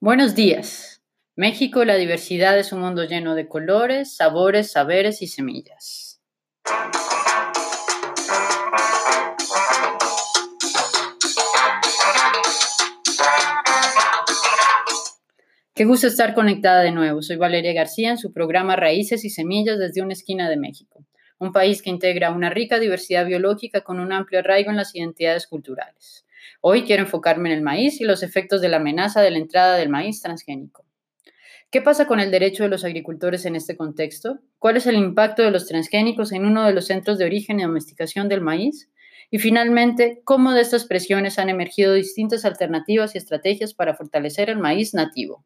Buenos días. México, la diversidad es un mundo lleno de colores, sabores, saberes y semillas. Qué gusto estar conectada de nuevo. Soy Valeria García en su programa Raíces y Semillas desde una esquina de México, un país que integra una rica diversidad biológica con un amplio arraigo en las identidades culturales. Hoy quiero enfocarme en el maíz y los efectos de la amenaza de la entrada del maíz transgénico. ¿Qué pasa con el derecho de los agricultores en este contexto? ¿Cuál es el impacto de los transgénicos en uno de los centros de origen y domesticación del maíz? Y finalmente, ¿cómo de estas presiones han emergido distintas alternativas y estrategias para fortalecer el maíz nativo?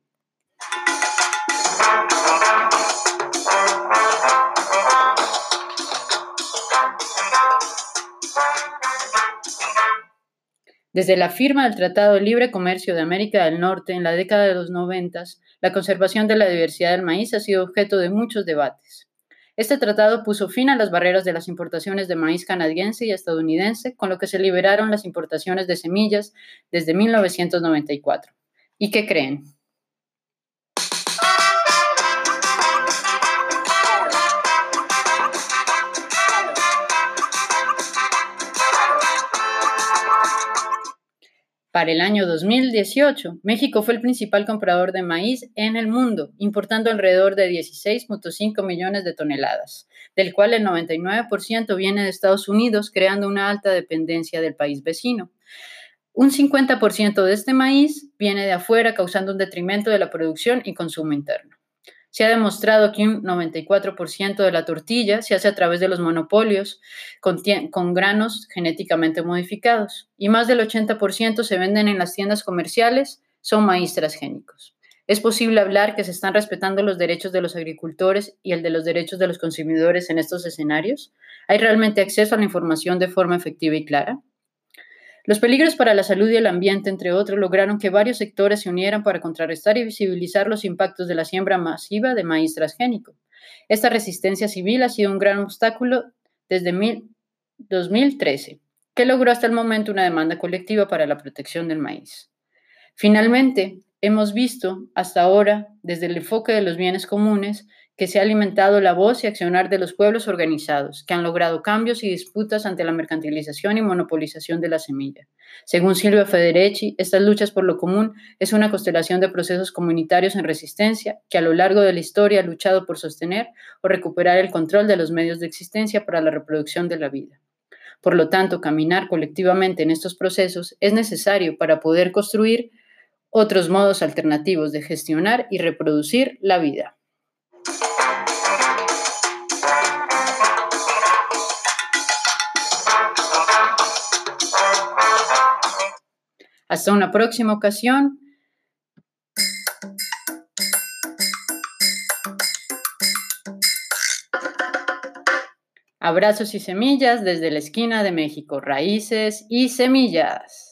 Desde la firma del Tratado de Libre Comercio de América del Norte en la década de los noventas, la conservación de la diversidad del maíz ha sido objeto de muchos debates. Este tratado puso fin a las barreras de las importaciones de maíz canadiense y estadounidense, con lo que se liberaron las importaciones de semillas desde 1994. ¿Y qué creen? Para el año 2018, México fue el principal comprador de maíz en el mundo, importando alrededor de 16.5 millones de toneladas, del cual el 99% viene de Estados Unidos, creando una alta dependencia del país vecino. Un 50% de este maíz viene de afuera, causando un detrimento de la producción y consumo interno. Se ha demostrado que un 94% de la tortilla se hace a través de los monopolios con, granos genéticamente modificados y más del 80% se venden en las tiendas comerciales, son maíz transgénicos. ¿Es posible hablar que se están respetando los derechos de los agricultores y el de los derechos de los consumidores en estos escenarios? ¿Hay realmente acceso a la información de forma efectiva y clara? Los peligros para la salud y el ambiente, entre otros, lograron que varios sectores se unieran para contrarrestar y visibilizar los impactos de la siembra masiva de maíz transgénico. Esta resistencia civil ha sido un gran obstáculo desde 2013, que logró hasta el momento una demanda colectiva para la protección del maíz. Finalmente, hemos visto hasta ahora, desde el enfoque de los bienes comunes, que se ha alimentado la voz y accionar de los pueblos organizados, que han logrado cambios y disputas ante la mercantilización y monopolización de la semilla. Según Silvia Federici, estas luchas por lo común es una constelación de procesos comunitarios en resistencia que a lo largo de la historia ha luchado por sostener o recuperar el control de los medios de existencia para la reproducción de la vida. Por lo tanto, caminar colectivamente en estos procesos es necesario para poder construir otros modos alternativos de gestionar y reproducir la vida. Hasta una próxima ocasión. Abrazos y semillas desde la esquina de México, raíces y semillas.